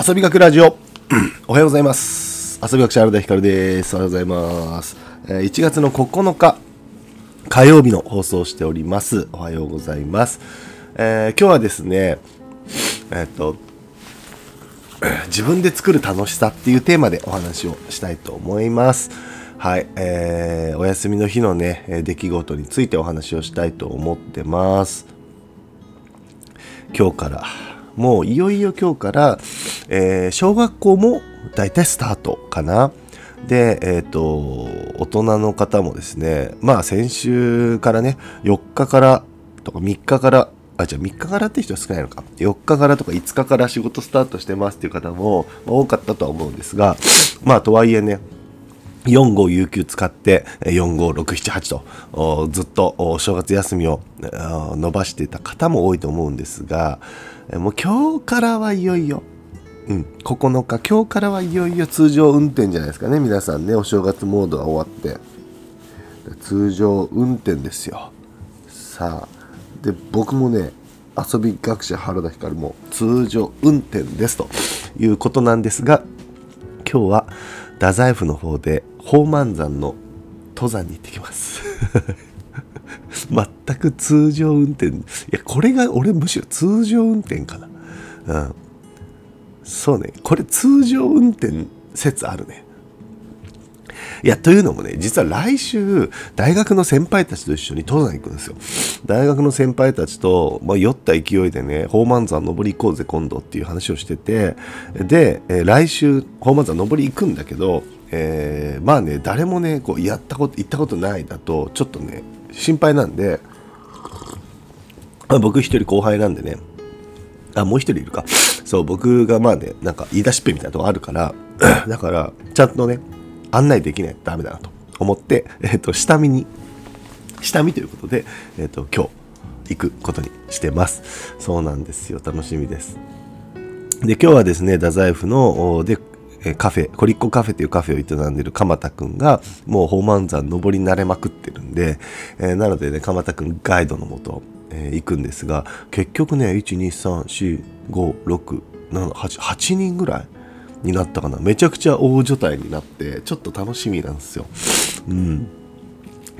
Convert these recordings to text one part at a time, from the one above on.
遊び学ラジオ。おはようございます。遊び学者原田光です。おはようございます。1月の9日火曜日の放送をしております。おはようございます、えー今日はですねえーっと自分で作る楽しさっていうテーマでお話をしたいと思います。はい、えーお休みの日のね、出来事についてお話をしたいと思ってます。今日から、もういよいよ今日から、えー小学校もだいたいスタートかな。で、えっ、と、大人の方もですね、まあ先週からね、4日からとか3日から、あ、じゃあ3日からって人は少ないのか。4日からとか5日から仕事スタートしてますっていう方も多かったとは思うんですが、まあとはいえね、4号有給使って4号678とずっとお正月休みを伸ばしていた方も多いと思うんですがもう今日からはいよいよ、うん、9日今日からはいよいよ通常運転じゃないですかね。皆さんねお正月モードが終わって。通常運転ですよ。さあで僕もね遊び学者原田光も通常運転ですということなんですが今日は太宰府の方で宝満山の登山に行ってきます。全く通常運転。いやこれが俺むしろ通常運転かな。うん。そうね。これ通常運転説あるね。いや、というのもね、実は来週、大学の先輩たちと一緒に登山行くんですよ。大学の先輩たちと、まあ、酔った勢いでね、宝満山登り行こうぜ、今度っていう話をしてて、で、来週、宝満山登り行くんだけど、えーまあね、誰もね、こう、やったこと、行ったことないだと、ちょっとね、心配なんで、ま僕一人後輩なんでね、あ、もう一人いるか。そう、僕がまあね、なんか言い出しっぺみたいなとこあるから、だから、ちゃんとね、案内できないとダメだなと思って、えっ、と、下見に、下見ということで、えっ、と、今日、行くことにしてます。そうなんですよ。楽しみです。で、今日はですね、太宰府の、で、えーカフェ、コリッコカフェというカフェを営んでる鎌田くんが、もう宝満山登り慣れまくってるんで、えーなのでね、鎌田くんガイドのもと、えー行くんですが、結局ね、1、2、3、4、5、6、7、8、8人ぐらいになったかな。めちゃくちゃ大所帯になって、ちょっと楽しみなんですよ。うん。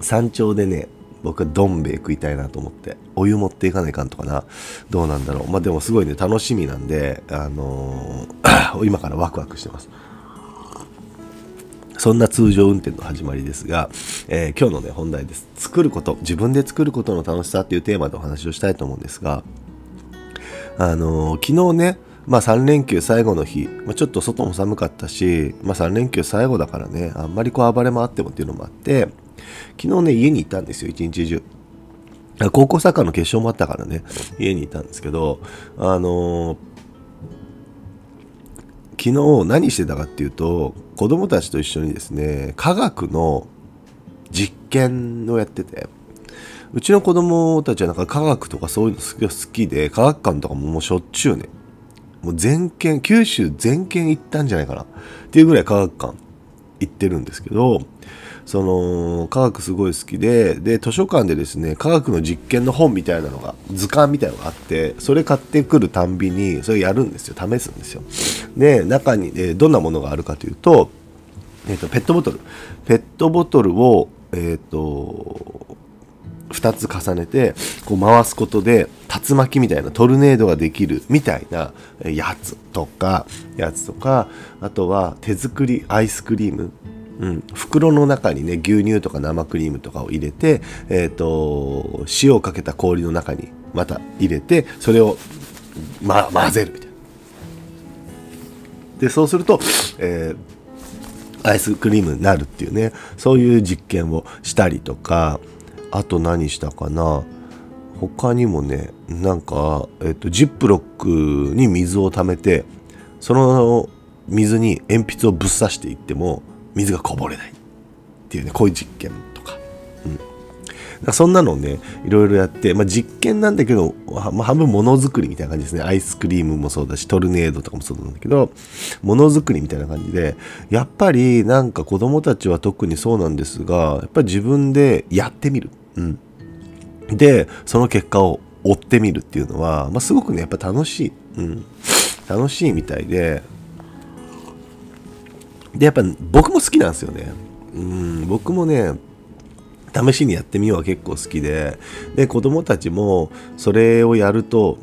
山頂でね、僕はどん兵衛食いたいなと思って、お湯持っていかないかんとかな。どうなんだろう。まあでもすごいね、楽しみなんで、あのー 今からワクワクしてます。そんな通常運転の始まりですが、えー今日のね、本題です。作ること、自分で作ることの楽しさっていうテーマでお話をしたいと思うんですが、あのー昨日ね、まあ3連休最後の日、まあ、ちょっと外も寒かったし、まあ3連休最後だからね、あんまりこう暴れ回ってもっていうのもあって、昨日ね、家にいたんですよ、一日中。高校サッカーの決勝もあったからね、家にいたんですけど、あのー昨日何してたかっていうと、子供たちと一緒にですね、科学の実験をやってて、うちの子供たちはなんか科学とかそういうの好き好きで、科学館とかももうしょっちゅうね、もう全県、九州全県行ったんじゃないかなっていうぐらい科学館行ってるんですけど、その科学すごい好きで、で、図書館でですね、科学の実験の本みたいなのが、図鑑みたいなのがあって、それ買ってくるたんびに、それやるんですよ、試すんですよ。で、中に、えーどんなものがあるかというと、えっ、と、ペットボトル。ペットボトルを、えっ、と、2つ重ねてこう回すことで竜巻みたいなトルネードができるみたいなやつとかやつとかあとは手作りアイスクリームうん、袋の中にね牛乳とか生クリームとかを入れて、えー、と塩をかけた氷の中にまた入れてそれを、ま、混ぜるみたいな。でそうすると、えーアイスクリームになるっていうねそういう実験をしたりとかあと何したかな他にもねなんか、えっと、ジップロックに水を溜めてその水に鉛筆をぶっ刺していっても水がこぼれないっていうねこういう実験とか,、うん、だからそんなのをねいろいろやって、まあ、実験なんだけど、まあ、半分ものづくりみたいな感じですね。アイスクリームもそうだしトルネードとかもそうなんだけどものづくりみたいな感じでやっぱりなんか子供たちは特にそうなんですがやっぱり自分でやってみる、うん、でその結果を追ってみるっていうのは、まあ、すごくねやっぱ楽しい、うん、楽しいみたいででやっぱ僕も好きなんですよね。うん僕もね試しにやってみようは結構好きで。で子供たちもそれをやると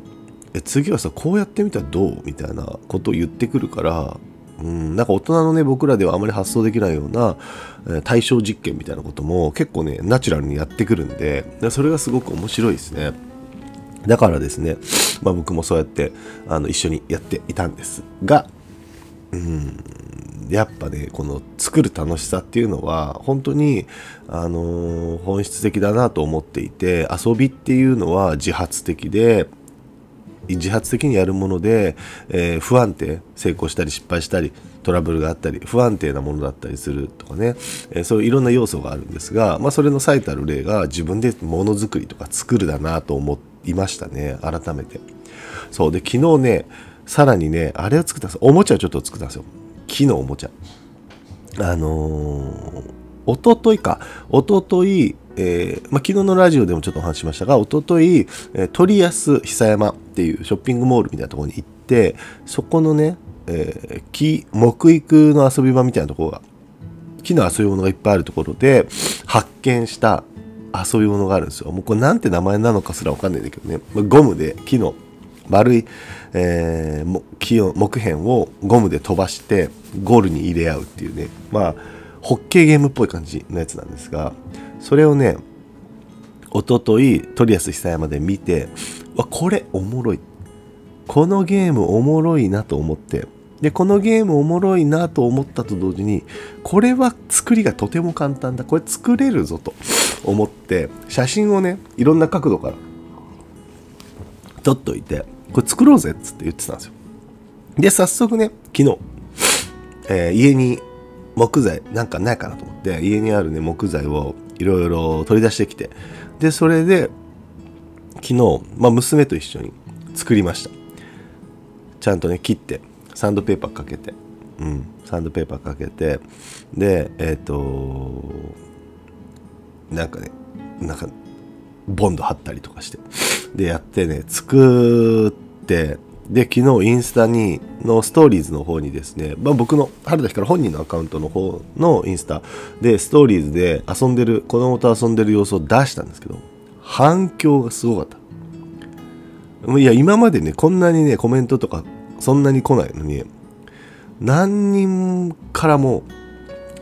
え次はさこうやってみたらどうみたいなことを言ってくるからうんなんか大人のね僕らではあまり発想できないような、えー対象実験みたいなことも結構ねナチュラルにやってくるんでそれがすごく面白いですね。だからですね、まあ、僕もそうやってあの一緒にやっていたんですがうんやっぱねこの作る楽しさっていうのは本当に、あのー本質的だなと思っていて遊びっていうのは自発的で自発的にやるもので、えー不安定成功したり失敗したりトラブルがあったり不安定なものだったりするとかね、えーそういういろんな要素があるんですが、まあ、それの最たる例が自分でものづくりとか作るだなと思いましたね改めて。そう。で昨日ねさらにねあれを作ったんです。おもちゃをちょっと作ったんですよ。木のおもちゃ。あのー、おとといか、おととい、えーまあ、昨日のラジオでもちょっとお話しましたが、おととい、えー鳥安久山っていうショッピングモールみたいなところに行って、そこのね、えー木、木育の遊び場みたいなところが、木の遊び物がいっぱいあるところで、発見した遊び物があるんですよ。もうこれなんて名前なのかすらわかんないんだけどね、まゴムで木の丸い、えー木を木片をゴムで飛ばしてゴールに入れ合うっていうね。まあホッケーゲームっぽい感じのやつなんですがそれをね一昨日鳥安久山で見てわこれおもろい。このゲームおもろいなと思って。でこのゲームおもろいなと思ったと同時にこれは作りがとても簡単だ。これ作れるぞと思って写真をねいろんな角度から撮っといてこれ作ろうぜっつって言ってたんですよ。で早速ね昨日、えー家に木材なんかないかなと思って家にあるね木材をいろいろ取り出してきてでそれで昨日、まあ、娘と一緒に作りました。ちゃんとね切ってサンドペーパーかけてうんサンドペーパーかけてでえっ、となんかねなんかボンド貼ったりとかして。でやってね作ってで昨日インスタにのストーリーズの方にですね、まあ、僕の春田光本人のアカウントの方のインスタでストーリーズで遊んでる子供と遊んでる様子を出したんですけど反響がすごかった。いや今までねこんなにねコメントとかそんなに来ないのに何人からも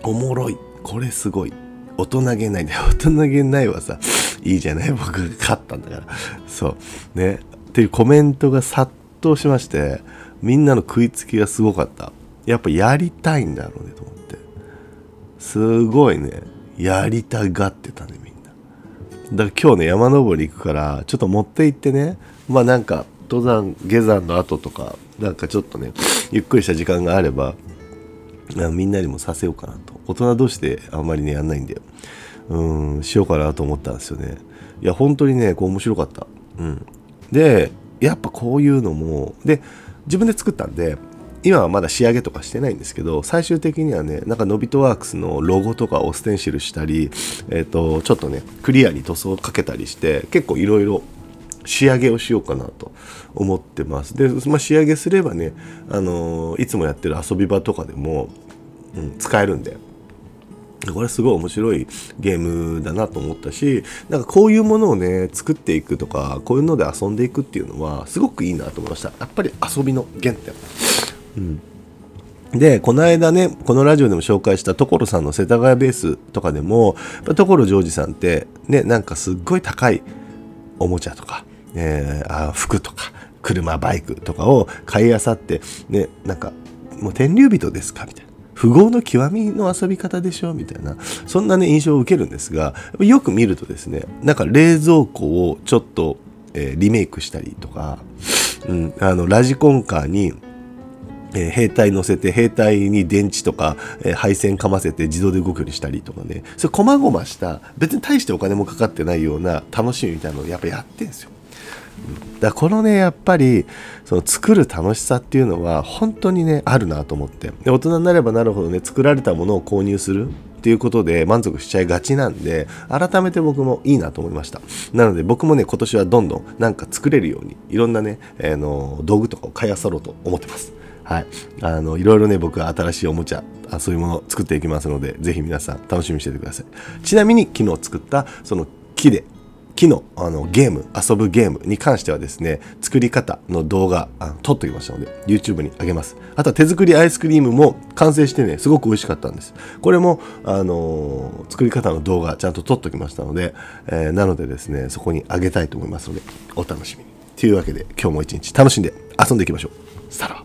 おもろいこれすごい大人げないんだよ大人げないはさいいじゃない？僕が勝ったんだから。そう。ね。っていうコメントが殺到しましてみんなの食いつきがすごかった。やっぱやりたいんだろうねと思って。すごいね。やりたがってたねみんな。だから今日ね山登り行くからちょっと持って行ってね。まあなんか登山下山の後とかなんかちょっとねゆっくりした時間があればみんなにもさせようかなと。大人同士であんまりねやんないんでうんしようかなと思ったんですよね。いや本当にねこう面白かった。うん。でやっぱこういうのもで自分で作ったんで今はまだ仕上げとかしてないんですけど最終的にはねなんかノビトワークスのロゴとかをステンシルしたり、えっとちょっとねクリアに塗装をかけたりして結構いろいろ仕上げをしようかなと思ってます。で、まあ、仕上げすればね、あのーいつもやってる遊び場とかでも、うん、使えるんで。これすごい面白いゲームだなと思ったしなんかこういうものをね作っていくとかこういうので遊んでいくっていうのはすごくいいなと思いました。やっぱり遊びの原点。うん。で、この間ね、このラジオでも紹介した所さんの世田谷ベースとかでも、所ジョージさんって、ね、なんかすっごい高いおもちゃとか、えーあ服とか、車、バイクとかを買い漁って、ね、なんか、もう天竜人ですかみたいな。富豪の極みの遊び方でしょみたいな、そんなね、印象を受けるんですが、よく見るとですね、なんか冷蔵庫をちょっと、えーリメイクしたりとか、うん、あの、ラジコンカーに、え兵隊乗せて兵隊に電池とか、え配線かませて自動で動くようにしたりとかねそれ細々した別に大してお金もかかってないような楽しみみたいなのをやっぱやってんですよ。だこのねやっぱりその作る楽しさっていうのは本当にねあるなと思ってで大人になればなるほどね作られたものを購入するっていうことで満足しちゃいがちなんで改めて僕もいいなと思いましたなので僕もね今年はどんどんなんか作れるようにいろんなね、えー、の道具とかを買いあさろうと思ってますはい。あの、いろいろね、僕は新しいおもちゃ、あそういうものを作っていきますので、ぜひ皆さん楽しみにしててください。ちなみに昨日作ったその木で木のあのゲーム遊ぶゲームに関してはですね作り方の動画あ撮っておきましたので YouTube にあげます。あとは手作りアイスクリームも完成してねすごく美味しかったんです。これも、あのー、作り方の動画ちゃんと撮っておきましたので、えー、なのでですねそこにあげたいと思いますのでお楽しみに。というわけで今日も一日楽しんで遊んでいきましょう。さらば。